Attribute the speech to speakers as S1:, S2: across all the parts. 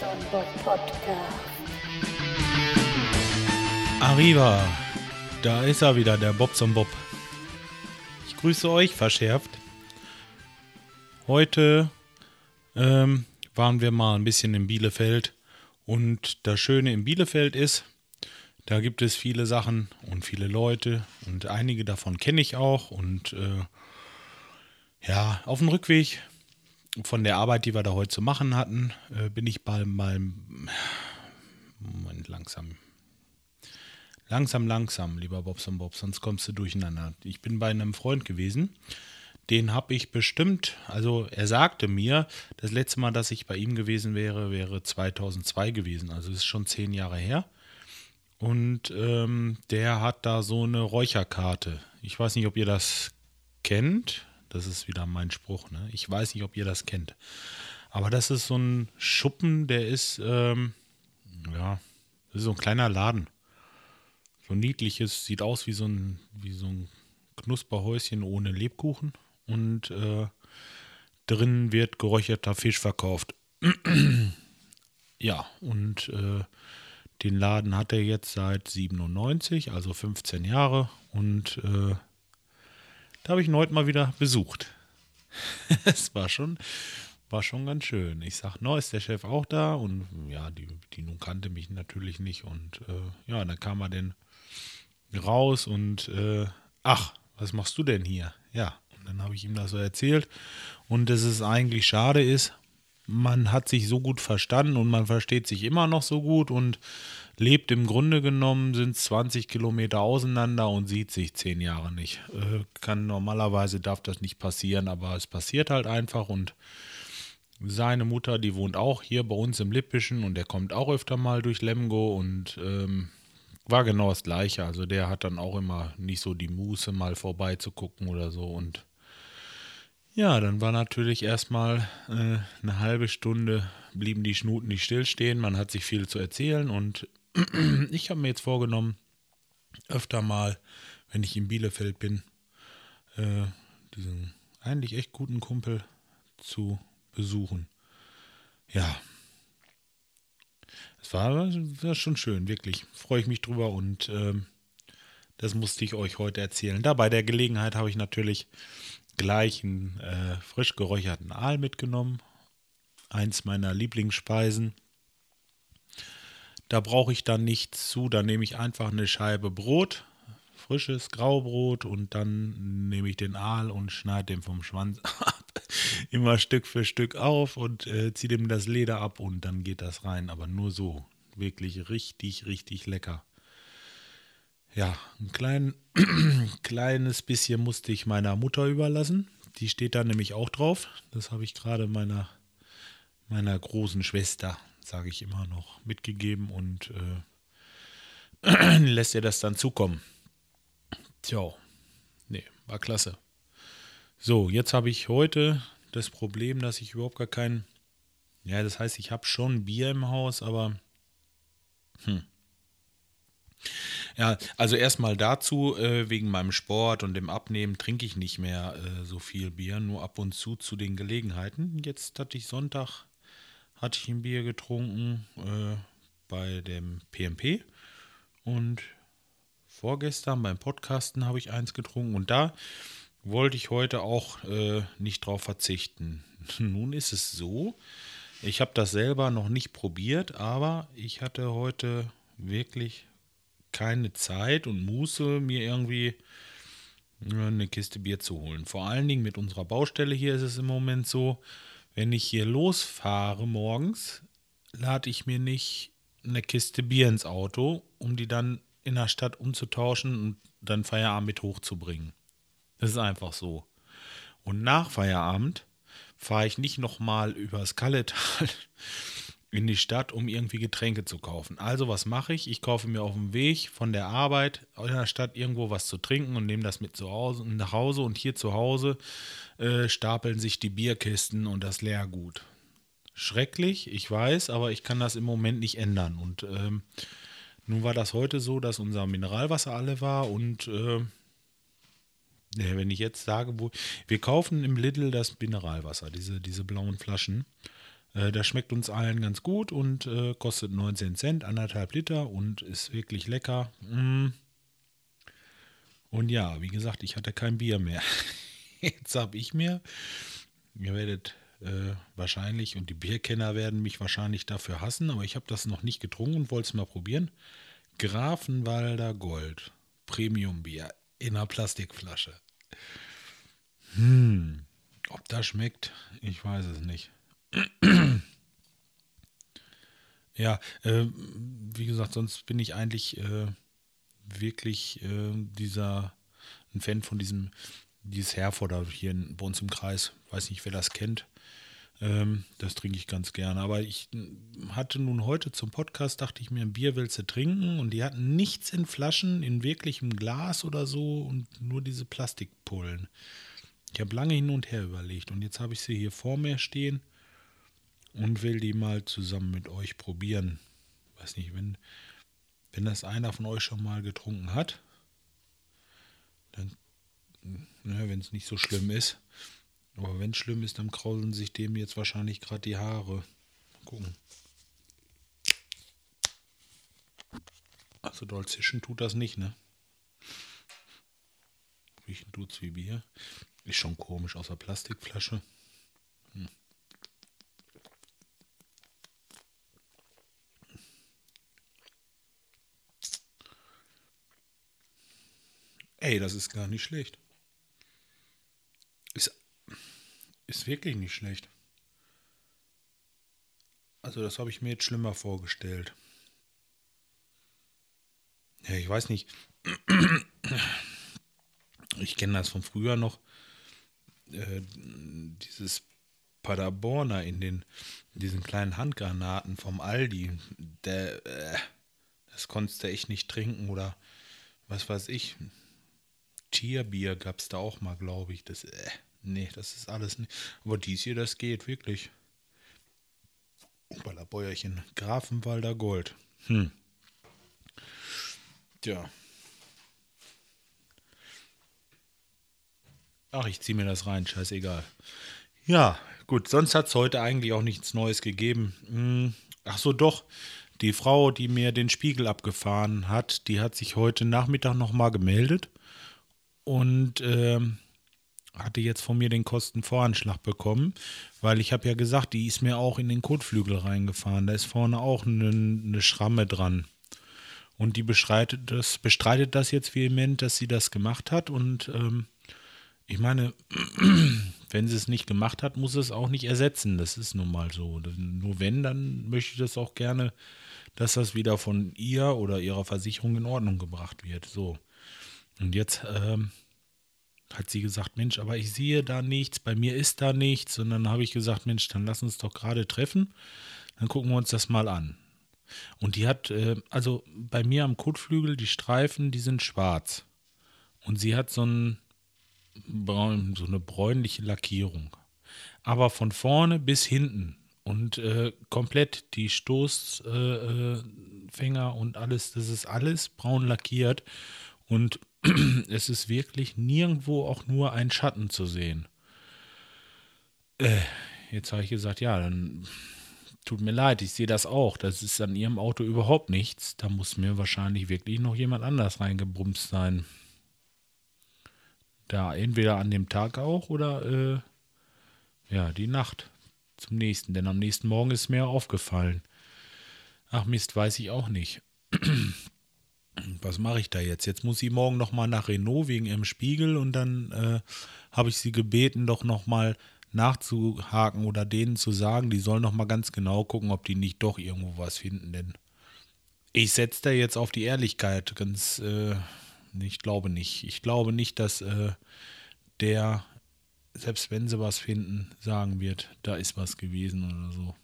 S1: Bob Podcast.
S2: Arriva, da ist er wieder, der Bobson Bob. Ich grüße euch verschärft. Heute ähm, waren wir mal ein bisschen in Bielefeld und das Schöne in Bielefeld ist, da gibt es viele Sachen und viele Leute und einige davon kenne ich auch und äh, ja, auf dem Rückweg von der Arbeit, die wir da heute zu machen hatten, äh, bin ich beim, beim Moment, langsam. Langsam, langsam, lieber Bobson Bob, sonst kommst du durcheinander. Ich bin bei einem Freund gewesen, den habe ich bestimmt, also er sagte mir, das letzte Mal, dass ich bei ihm gewesen wäre, wäre 2002 gewesen, also ist schon zehn Jahre her. Und ähm, der hat da so eine Räucherkarte. Ich weiß nicht, ob ihr das kennt. Das ist wieder mein Spruch. Ne? Ich weiß nicht, ob ihr das kennt. Aber das ist so ein Schuppen, der ist, ähm, ja, das ist so ein kleiner Laden. So niedliches, sieht aus wie so ein, wie so ein Knusperhäuschen ohne Lebkuchen. Und äh, drin wird geräucherter Fisch verkauft. ja, und äh, den Laden hat er jetzt seit 97, also 15 Jahre. Und äh, da habe ich ihn heute mal wieder besucht. es war schon, war schon ganz schön. Ich sage, no, ist der Chef auch da? Und ja, die, die nun kannte mich natürlich nicht. Und äh, ja, dann kam er denn raus und äh, ach, was machst du denn hier? Ja, und dann habe ich ihm das so erzählt. Und dass es eigentlich schade ist, man hat sich so gut verstanden und man versteht sich immer noch so gut und lebt im Grunde genommen, sind 20 Kilometer auseinander und sieht sich zehn Jahre nicht. Äh, kann normalerweise darf das nicht passieren, aber es passiert halt einfach und seine Mutter, die wohnt auch hier bei uns im Lippischen und der kommt auch öfter mal durch Lemgo und ähm, war genau das gleiche. Also der hat dann auch immer nicht so die Muße, mal vorbeizugucken oder so und ja, dann war natürlich erstmal äh, eine halbe Stunde, blieben die Schnuten nicht stillstehen. Man hat sich viel zu erzählen und ich habe mir jetzt vorgenommen, öfter mal, wenn ich in Bielefeld bin, äh, diesen eigentlich echt guten Kumpel zu besuchen. Ja, es war, war schon schön, wirklich. Freue ich mich drüber und ähm, das musste ich euch heute erzählen. Da bei der Gelegenheit habe ich natürlich gleich einen äh, frisch geräucherten Aal mitgenommen. Eins meiner Lieblingsspeisen. Da brauche ich dann nichts zu. Da nehme ich einfach eine Scheibe Brot, frisches Graubrot und dann nehme ich den Aal und schneide den vom Schwanz ab. Immer Stück für Stück auf und äh, ziehe dem das Leder ab und dann geht das rein. Aber nur so. Wirklich richtig, richtig lecker. Ja, ein klein, kleines bisschen musste ich meiner Mutter überlassen. Die steht da nämlich auch drauf. Das habe ich gerade meiner, meiner großen Schwester, sage ich immer noch, mitgegeben und äh, lässt ihr das dann zukommen. Tja, nee, war klasse. So, jetzt habe ich heute das Problem, dass ich überhaupt gar kein, ja, das heißt, ich habe schon Bier im Haus, aber hm, ja, also erstmal dazu, äh, wegen meinem Sport und dem Abnehmen trinke ich nicht mehr äh, so viel Bier, nur ab und zu zu den Gelegenheiten. Jetzt hatte ich Sonntag, hatte ich ein Bier getrunken äh, bei dem PMP und vorgestern beim Podcasten habe ich eins getrunken und da wollte ich heute auch äh, nicht drauf verzichten. Nun ist es so, ich habe das selber noch nicht probiert, aber ich hatte heute wirklich keine Zeit und Muße, mir irgendwie eine Kiste Bier zu holen. Vor allen Dingen mit unserer Baustelle hier ist es im Moment so, wenn ich hier losfahre morgens, lade ich mir nicht eine Kiste Bier ins Auto, um die dann in der Stadt umzutauschen und dann Feierabend mit hochzubringen. Das ist einfach so. Und nach Feierabend fahre ich nicht nochmal übers Kalletal in die Stadt, um irgendwie Getränke zu kaufen. Also was mache ich? Ich kaufe mir auf dem Weg von der Arbeit in der Stadt irgendwo was zu trinken und nehme das mit zu Hause, nach Hause. Und hier zu Hause äh, stapeln sich die Bierkisten und das Leergut. Schrecklich, ich weiß, aber ich kann das im Moment nicht ändern. Und ähm, nun war das heute so, dass unser Mineralwasser alle war und äh, wenn ich jetzt sage, wo wir kaufen im Lidl das Mineralwasser, diese, diese blauen Flaschen. Äh, das schmeckt uns allen ganz gut und äh, kostet 19 Cent, anderthalb Liter und ist wirklich lecker. Mm. Und ja, wie gesagt, ich hatte kein Bier mehr. Jetzt habe ich mir, ihr werdet äh, wahrscheinlich, und die Bierkenner werden mich wahrscheinlich dafür hassen, aber ich habe das noch nicht getrunken und wollte es mal probieren. Grafenwalder Gold, Premium-Bier in einer Plastikflasche. Hm, ob das schmeckt, ich weiß es nicht. ja, äh, wie gesagt, sonst bin ich eigentlich äh, wirklich äh, dieser ein Fan von diesem dieses Herforder hier in, bei uns im Kreis. Weiß nicht, wer das kennt. Ähm, das trinke ich ganz gerne. Aber ich hatte nun heute zum Podcast, dachte ich mir, ein Bier willst du trinken und die hatten nichts in Flaschen, in wirklichem Glas oder so und nur diese Plastikpullen. Ich habe lange hin und her überlegt und jetzt habe ich sie hier vor mir stehen und will die mal zusammen mit euch probieren. Weiß nicht, wenn, wenn das einer von euch schon mal getrunken hat, dann, ne, wenn es nicht so schlimm ist, aber wenn es schlimm ist, dann krauseln sich dem jetzt wahrscheinlich gerade die Haare. Mal gucken. Also doll zischen tut das nicht, ne? Riechen tut's wie Bier. Ist schon komisch aus der Plastikflasche. Hm. Ey, das ist gar nicht schlecht. Ist ist wirklich nicht schlecht. Also das habe ich mir jetzt schlimmer vorgestellt. Ja, ich weiß nicht. Ich kenne das von früher noch. Äh, dieses Paderborner in den diesen kleinen Handgranaten vom Aldi. Der, äh, das konntest du echt nicht trinken oder was weiß ich. Tierbier gab es da auch mal, glaube ich. Das, äh, Nee, das ist alles nicht. Aber dies hier, das geht wirklich. Ballerbäuerchen. Grafenwalder Gold. Hm. Tja. Ach, ich ziehe mir das rein, scheißegal. Ja, gut, sonst hat es heute eigentlich auch nichts Neues gegeben. Hm. Ach so, doch. Die Frau, die mir den Spiegel abgefahren hat, die hat sich heute Nachmittag nochmal gemeldet. Und ähm, hatte jetzt von mir den Kostenvoranschlag bekommen, weil ich habe ja gesagt, die ist mir auch in den Kotflügel reingefahren. Da ist vorne auch eine, eine Schramme dran. Und die bestreitet das, bestreitet das jetzt vehement, dass sie das gemacht hat. Und ähm, ich meine, wenn sie es nicht gemacht hat, muss es auch nicht ersetzen. Das ist nun mal so. Nur wenn, dann möchte ich das auch gerne, dass das wieder von ihr oder ihrer Versicherung in Ordnung gebracht wird. So. Und jetzt ähm, hat sie gesagt, Mensch, aber ich sehe da nichts, bei mir ist da nichts. Und dann habe ich gesagt, Mensch, dann lass uns doch gerade treffen. Dann gucken wir uns das mal an. Und die hat, äh, also bei mir am Kotflügel, die Streifen, die sind schwarz. Und sie hat so, ein, so eine bräunliche Lackierung. Aber von vorne bis hinten und äh, komplett die Stoßfänger äh, äh und alles, das ist alles braun lackiert. Und es ist wirklich nirgendwo auch nur ein Schatten zu sehen. Äh, jetzt habe ich gesagt, ja, dann tut mir leid, ich sehe das auch. Das ist an Ihrem Auto überhaupt nichts. Da muss mir wahrscheinlich wirklich noch jemand anders reingebrumst sein. Da entweder an dem Tag auch oder äh, ja, die Nacht zum nächsten. Denn am nächsten Morgen ist mir aufgefallen. Ach Mist, weiß ich auch nicht was mache ich da jetzt? Jetzt muss sie morgen nochmal nach Renault wegen ihrem Spiegel und dann äh, habe ich sie gebeten, doch nochmal nachzuhaken oder denen zu sagen, die sollen nochmal ganz genau gucken, ob die nicht doch irgendwo was finden, denn ich setze da jetzt auf die Ehrlichkeit, ganz, äh, ich glaube nicht. Ich glaube nicht, dass äh, der, selbst wenn sie was finden, sagen wird, da ist was gewesen oder so.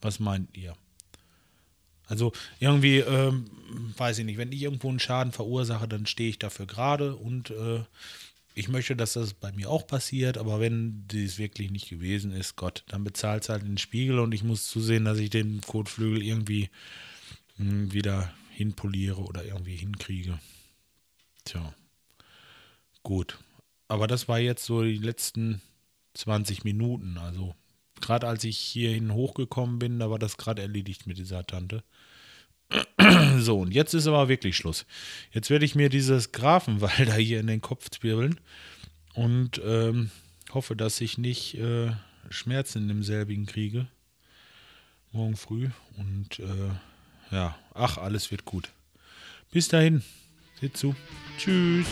S2: Was meint ihr? Also irgendwie, ähm, weiß ich nicht, wenn ich irgendwo einen Schaden verursache, dann stehe ich dafür gerade und äh, ich möchte, dass das bei mir auch passiert, aber wenn dies wirklich nicht gewesen ist, Gott, dann bezahlt es halt den Spiegel und ich muss zusehen, dass ich den Kotflügel irgendwie mh, hm, wieder hinpoliere oder irgendwie hinkriege. Tja, gut. Aber das war jetzt so die letzten 20 Minuten, also gerade als ich hierhin hochgekommen bin, da war das gerade erledigt mit dieser Tante. So, und jetzt ist aber wirklich Schluss. Jetzt werde ich mir dieses Grafenwalder hier in den Kopf zwirbeln und ähm, hoffe, dass ich nicht äh, Schmerzen in demselbigen kriege. Morgen früh. Und äh, ja, ach, alles wird gut. Bis dahin. Seht zu. Tschüss.